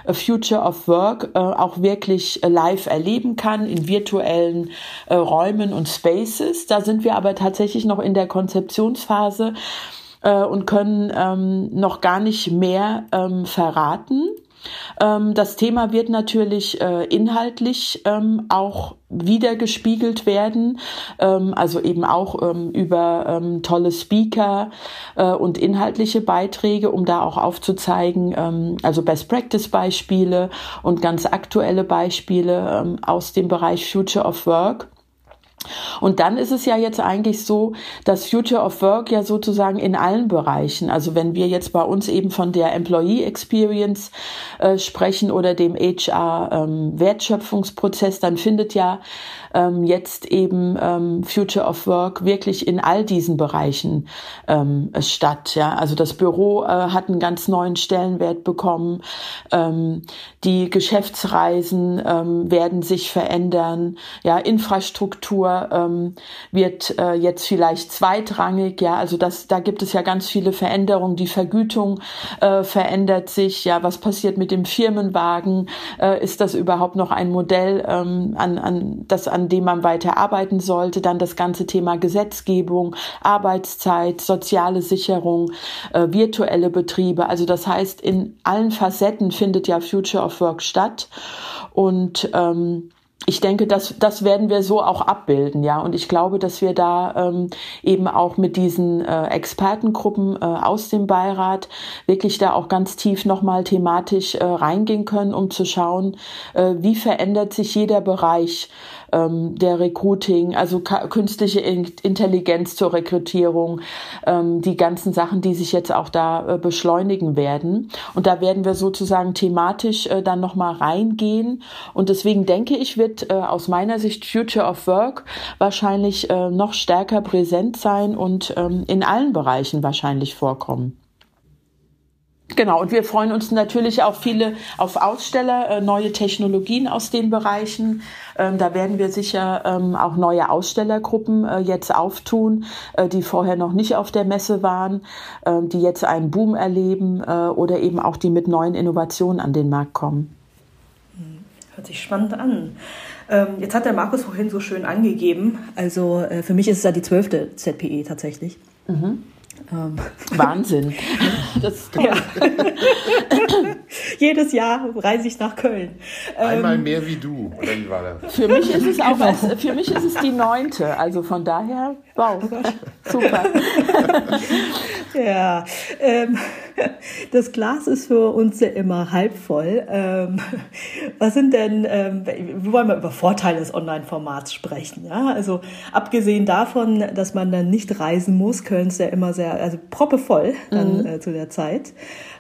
äh, Future of Work äh, auch wirklich live erleben kann in virtuellen äh, Räumen und Spaces. Da sind wir aber tatsächlich noch in der Konzeptionsphase äh, und können ähm, noch gar nicht mehr ähm, verraten. Ähm, das Thema wird natürlich äh, inhaltlich ähm, auch wiedergespiegelt werden, ähm, also eben auch über tolle Speaker äh, und inhaltliche Beiträge, um da auch aufzuzeigen, also Best Practice Beispiele und ganz aktuelle Beispiele aus dem Bereich Future of Work. Und dann ist es ja jetzt eigentlich so, dass Future of Work ja sozusagen in allen Bereichen, also wenn wir jetzt bei uns eben von der Employee Experience äh, sprechen oder dem HR ähm, dann findet ja ähm, jetzt eben ähm, Future of Work wirklich in all diesen Bereichen ähm, statt. Ja, also das Büro äh, hat einen ganz neuen Stellenwert bekommen. Ähm, die Geschäftsreisen werden sich verändern. Ja, Infrastruktur ähm, wird äh, jetzt vielleicht zweitrangig. Ja, also das, da gibt es ja ganz viele Veränderungen. Die Vergütung äh, verändert sich. Ja, was passiert mit dem Firmenwagen? Äh, ist das überhaupt noch ein Modell, ähm, an, an das an dem man weiter arbeiten sollte. Dann das ganze Thema Gesetzgebung, Arbeitszeit, soziale Sicherung, äh, virtuelle Betriebe. Also das heißt, in allen Facetten findet ja Future of Work statt. Und ähm, ich denke, das, das werden wir so auch abbilden, ja. Und ich glaube, dass wir da ähm, eben auch mit diesen äh, Expertengruppen äh, aus dem Beirat wirklich da auch ganz tief nochmal thematisch äh, reingehen können, um zu schauen, äh, wie verändert sich jeder Bereich ähm, der Recruiting, also künstliche Intelligenz zur Rekrutierung, ähm, die ganzen Sachen, die sich jetzt auch da äh, beschleunigen werden. Und da werden wir sozusagen thematisch äh, dann nochmal reingehen. Und deswegen denke ich, wird äh, aus meiner Sicht Future of Work wahrscheinlich äh, noch stärker präsent sein und ähm, in allen Bereichen wahrscheinlich vorkommen. Genau, und wir freuen uns natürlich auch viele auf Aussteller, äh, neue Technologien aus den Bereichen. Ähm, da werden wir sicher ähm, auch neue Ausstellergruppen äh, jetzt auftun, äh, die vorher noch nicht auf der Messe waren, äh, die jetzt einen Boom erleben oder eben auch die mit neuen Innovationen an den Markt kommen. Hört sich spannend an. Ähm, jetzt hat der Markus vorhin so schön angegeben, also äh, für mich ist es ja die zwölfte ZPE tatsächlich. Mhm. Ähm. Wahnsinn. Das ist toll. Ja. Jedes Jahr reise ich nach Köln. Einmal ähm, mehr wie du, oder wie war das? Für mich ist es auch als, für mich ist es die neunte. Also von daher, wow, super. ja, ähm, das Glas ist für uns ja immer halb voll. Ähm, was sind denn, ähm, wir wollen mal über Vorteile des Online-Formats sprechen. Ja? Also abgesehen davon, dass man dann nicht reisen muss, Köln ist ja immer sehr, also proppevoll dann mhm. äh, zu der Zeit.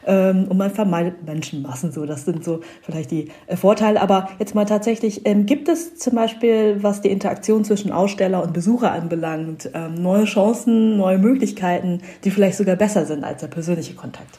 Ähm, und man vermeidet Menschenmassen so. Das sind so vielleicht die äh, Vorteile. Aber jetzt mal tatsächlich, ähm, gibt es zum Beispiel, was die Interaktion zwischen Aussteller und Besucher anbelangt, ähm, neue Chancen, neue Möglichkeiten, die vielleicht sogar besser sind als der persönliche Kontakt?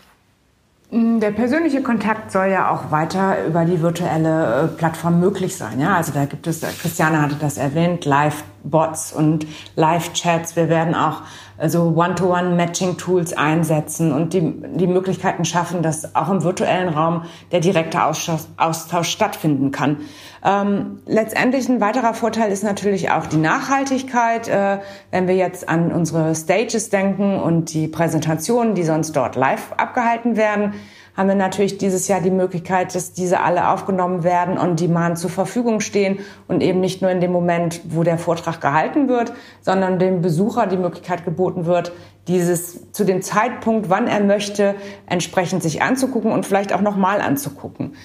Mm, der persönliche Kontakt soll ja auch weiter über die virtuelle äh, Plattform möglich sein. Ja, also da gibt es, Christiane hatte das erwähnt, Live-Bots und Live-Chats. Wir werden auch also One-to-One-Matching-Tools einsetzen und die, die Möglichkeiten schaffen, dass auch im virtuellen Raum der direkte Austausch, stattfinden kann. Ähm, letztendlich ein weiterer Vorteil ist natürlich auch die Nachhaltigkeit. Äh, wenn wir jetzt an unsere Stages denken und die Präsentationen, die sonst dort live abgehalten werden, haben wir natürlich dieses Jahr die Möglichkeit, dass diese alle aufgenommen werden und die demand zur Verfügung stehen und eben nicht nur in dem Moment, wo der Vortrag gehalten wird, sondern dem Besucher die Möglichkeit geboten wird, dieses zu dem Zeitpunkt, wann er möchte, entsprechend sich anzugucken und vielleicht auch nochmal anzugucken.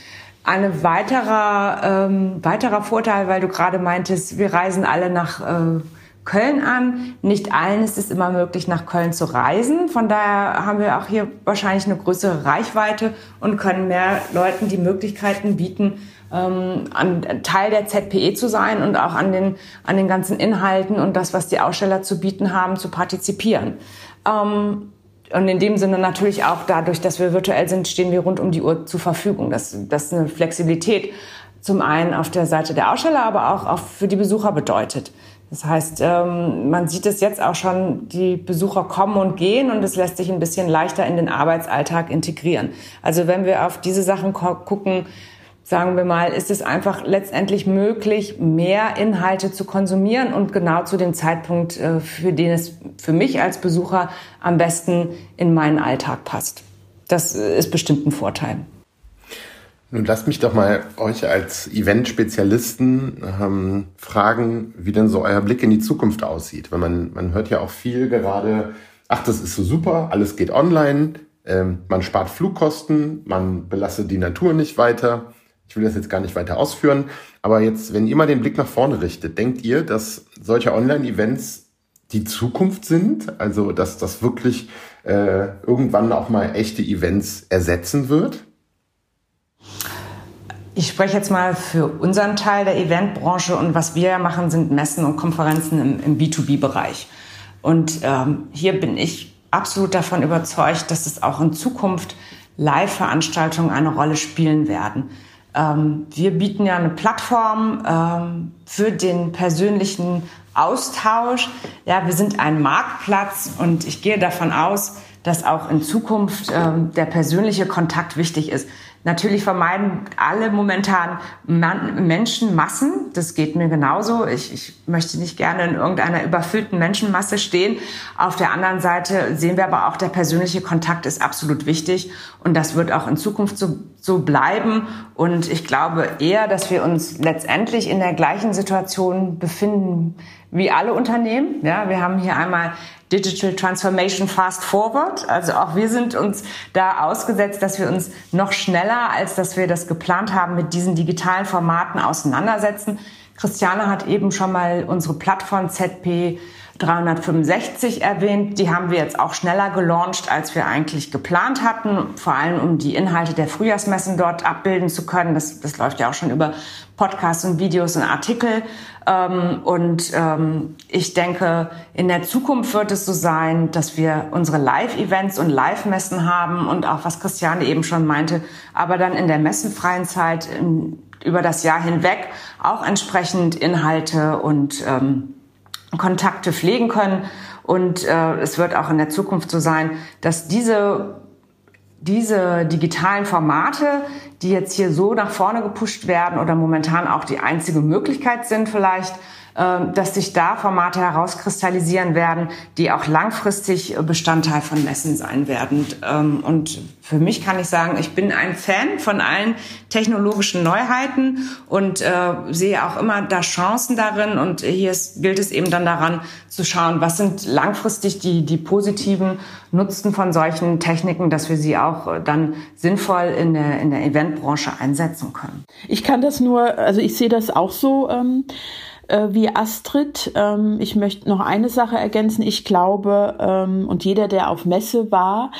Ein weiterer, ähm, weiterer Vorteil, weil du gerade meintest, wir reisen alle nach äh, Köln an. Nicht allen ist es immer möglich, nach Köln zu reisen. Von daher haben wir auch hier wahrscheinlich eine größere Reichweite und können mehr Leuten die Möglichkeiten bieten, ähm, an Teil der ZPE zu sein und auch an den, an den ganzen Inhalten und das, was die Aussteller zu bieten haben, zu partizipieren. Ähm, und in dem Sinne natürlich auch dadurch, dass wir virtuell sind, stehen wir rund um die Uhr zur Verfügung. Das, das ist eine Flexibilität zum einen auf der Seite der Aussteller, aber auch, auch für die Besucher bedeutet. Das heißt, ähm, man sieht es jetzt auch schon, die Besucher kommen und gehen und es lässt sich ein bisschen leichter in den Arbeitsalltag integrieren. Also wenn wir auf diese Sachen gucken, sagen wir mal, ist es einfach letztendlich möglich, mehr Inhalte zu konsumieren und genau zu dem Zeitpunkt, äh, für den es für mich als Besucher am besten in meinen Alltag passt. Das ist bestimmt ein Vorteil. Nun lasst mich doch mal euch als Event-Spezialisten ähm, fragen, wie denn so euer Blick in die Zukunft aussieht. Weil man, man hört ja auch viel gerade, ach, das ist so super, alles geht online, ähm, man spart Flugkosten, man belastet die Natur nicht weiter. Ich will das jetzt gar nicht weiter ausführen. Aber jetzt, wenn ihr mal den Blick nach vorne richtet, denkt ihr, dass solche Online-Events die Zukunft sind? Also, dass das wirklich äh, irgendwann auch mal echte Events ersetzen wird? Ich spreche jetzt mal für unseren Teil der Eventbranche und was wir machen, sind Messen und Konferenzen im, im B2B-Bereich. Und ähm, hier bin ich absolut davon überzeugt, dass es auch in Zukunft Live-Veranstaltungen eine Rolle spielen werden. Ähm, wir bieten ja eine Plattform ähm, für den persönlichen Austausch. Ja, wir sind ein Marktplatz und ich gehe davon aus, dass auch in Zukunft ähm, der persönliche Kontakt wichtig ist. Natürlich vermeiden alle momentan Menschenmassen. Das geht mir genauso. Ich, ich möchte nicht gerne in irgendeiner überfüllten Menschenmasse stehen. Auf der anderen Seite sehen wir aber auch, der persönliche Kontakt ist absolut wichtig. Und das wird auch in Zukunft so, so bleiben. Und ich glaube eher, dass wir uns letztendlich in der gleichen Situation befinden wie alle Unternehmen. Ja, wir haben hier einmal Digital Transformation Fast Forward. Also auch wir sind uns da ausgesetzt, dass wir uns noch schneller, als dass wir das geplant haben, mit diesen digitalen Formaten auseinandersetzen. Christiane hat eben schon mal unsere Plattform ZP 365 erwähnt. Die haben wir jetzt auch schneller gelauncht, als wir eigentlich geplant hatten. Vor allem, um die Inhalte der Frühjahrsmessen dort abbilden zu können. Das, das läuft ja auch schon über Podcasts und Videos und Artikel. Ähm, und ähm, ich denke, in der Zukunft wird es so sein, dass wir unsere Live-Events und Live-Messen haben und auch, was Christiane eben schon meinte, aber dann in der messenfreien Zeit über das Jahr hinweg auch entsprechend Inhalte und ähm, Kontakte pflegen können. Und äh, es wird auch in der Zukunft so sein, dass diese, diese digitalen Formate, die jetzt hier so nach vorne gepusht werden oder momentan auch die einzige Möglichkeit sind vielleicht, dass sich da Formate herauskristallisieren werden, die auch langfristig Bestandteil von Messen sein werden. Ähm, und für mich kann ich sagen, ich bin ein Fan von allen technologischen Neuheiten und äh, sehe auch immer da Chancen darin. Und hier gilt es eben dann daran zu schauen, was sind langfristig die, die positiven Nutzen von solchen Techniken, dass wir sie auch äh, dann sinnvoll in der, in der Eventbranche einsetzen können. Ich kann das nur, also ich sehe das auch so. Ähm äh, wie Astrid. Ähm, ich möchte noch eine Sache ergänzen. Ich glaube, ähm, und jeder, der auf Messe war,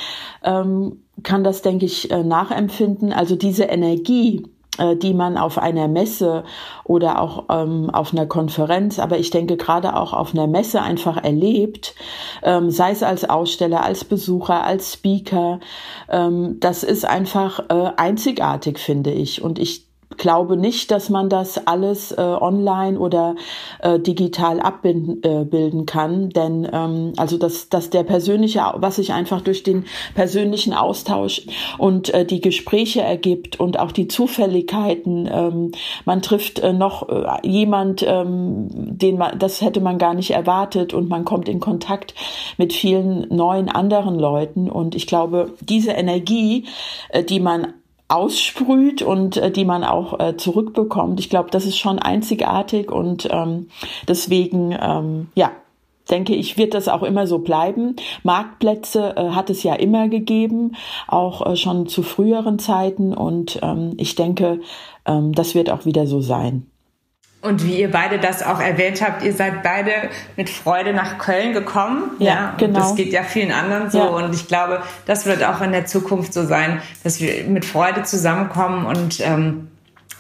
ähm, kann das, denke ich, äh, nachempfinden. Also diese Energie, äh, die man auf einer Messe oder auch ähm, auf einer Konferenz, aber ich denke gerade auch auf einer Messe einfach erlebt, ähm, sei es als Aussteller, als Besucher, als Speaker, ähm, das ist einfach äh, einzigartig, finde ich. Und ich glaube nicht, dass man das alles äh, online oder äh, digital abbilden äh, kann, denn ähm, also dass, dass der persönliche, was sich einfach durch den persönlichen Austausch und äh, die Gespräche ergibt und auch die Zufälligkeiten, ähm, man trifft äh, noch äh, jemand, ähm, den man, das hätte man gar nicht erwartet und man kommt in Kontakt mit vielen neuen anderen Leuten. Und ich glaube, diese Energie, äh, die man aussprüht und äh, die man auch äh, zurückbekommt. Ich glaube, das ist schon einzigartig und ähm, deswegen, ähm, ja, denke ich, wird das auch immer so bleiben. Marktplätze äh, hat es ja immer gegeben, auch äh, schon zu früheren Zeiten und ähm, ich denke, ähm, das wird auch wieder so sein. Und wie ihr beide das auch erwähnt habt, ihr seid beide mit Freude nach Köln gekommen. Ja, ja genau. Das geht ja vielen anderen so. Ja. Und ich glaube, das wird auch in der Zukunft so sein, dass wir mit Freude zusammenkommen und ähm,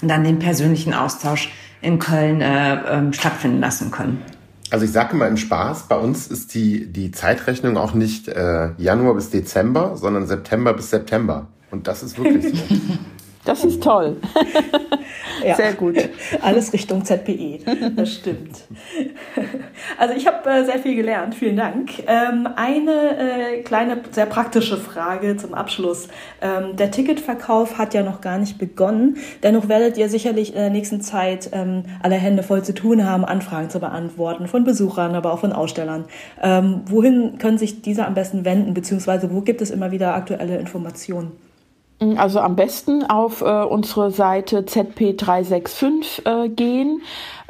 dann den persönlichen Austausch in Köln äh, ähm, stattfinden lassen können. Also ich sage mal im Spaß, bei uns ist die, die Zeitrechnung auch nicht äh, Januar bis Dezember, sondern September bis September. Und das ist wirklich so. Das ist toll. ja. Sehr gut. Alles Richtung ZPE. Das stimmt. Also ich habe äh, sehr viel gelernt. Vielen Dank. Ähm, eine äh, kleine, sehr praktische Frage zum Abschluss. Ähm, der Ticketverkauf hat ja noch gar nicht begonnen. Dennoch werdet ihr sicherlich in der nächsten Zeit ähm, alle Hände voll zu tun haben, Anfragen zu beantworten von Besuchern, aber auch von Ausstellern. Ähm, wohin können sich diese am besten wenden, beziehungsweise wo gibt es immer wieder aktuelle Informationen? Also am besten auf äh, unsere Seite ZP365 äh, gehen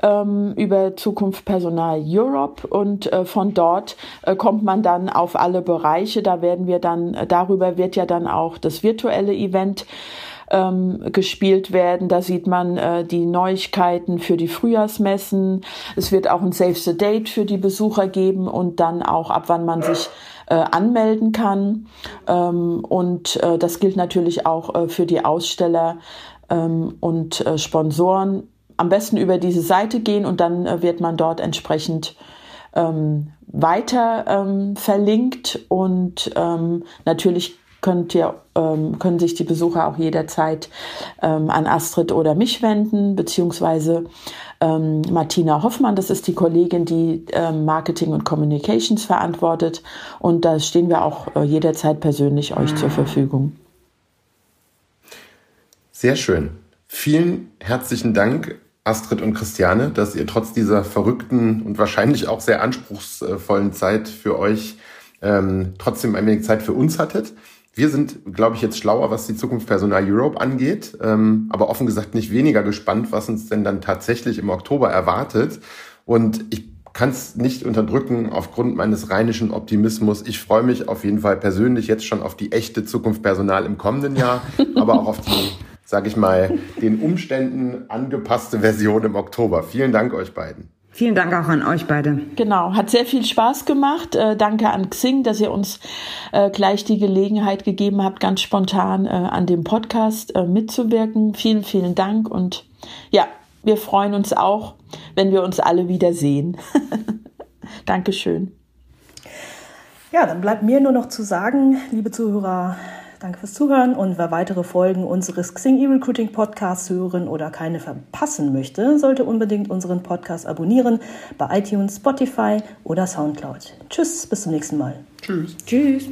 ähm, über Zukunft Personal Europe und äh, von dort äh, kommt man dann auf alle Bereiche. Da werden wir dann, äh, darüber wird ja dann auch das virtuelle Event ähm, gespielt werden. Da sieht man äh, die Neuigkeiten für die Frühjahrsmessen. Es wird auch ein Save the Date für die Besucher geben und dann auch ab wann man sich äh, anmelden kann. Ähm, und äh, das gilt natürlich auch äh, für die Aussteller ähm, und äh, Sponsoren. Am besten über diese Seite gehen und dann äh, wird man dort entsprechend ähm, weiter ähm, verlinkt und ähm, natürlich könnt ihr, ähm, können sich die Besucher auch jederzeit ähm, an Astrid oder mich wenden, beziehungsweise ähm, Martina Hoffmann, das ist die Kollegin, die ähm, Marketing und Communications verantwortet. Und da stehen wir auch äh, jederzeit persönlich euch zur Verfügung. Sehr schön. Vielen herzlichen Dank, Astrid und Christiane, dass ihr trotz dieser verrückten und wahrscheinlich auch sehr anspruchsvollen Zeit für euch ähm, trotzdem ein wenig Zeit für uns hattet. Wir sind, glaube ich, jetzt schlauer, was die Zukunft Personal Europe angeht, ähm, aber offen gesagt nicht weniger gespannt, was uns denn dann tatsächlich im Oktober erwartet. Und ich kann es nicht unterdrücken aufgrund meines rheinischen Optimismus. Ich freue mich auf jeden Fall persönlich jetzt schon auf die echte Zukunft Personal im kommenden Jahr, aber auch auf die, sage ich mal, den Umständen angepasste Version im Oktober. Vielen Dank euch beiden. Vielen Dank auch an euch beide. Genau, hat sehr viel Spaß gemacht. Äh, danke an Xing, dass ihr uns äh, gleich die Gelegenheit gegeben habt, ganz spontan äh, an dem Podcast äh, mitzuwirken. Vielen, vielen Dank und ja, wir freuen uns auch, wenn wir uns alle wiedersehen. Dankeschön. Ja, dann bleibt mir nur noch zu sagen, liebe Zuhörer, Danke fürs Zuhören und wer weitere Folgen unseres Xing E-Recruiting Podcasts hören oder keine verpassen möchte, sollte unbedingt unseren Podcast abonnieren bei iTunes, Spotify oder Soundcloud. Tschüss, bis zum nächsten Mal. Tschüss. Tschüss.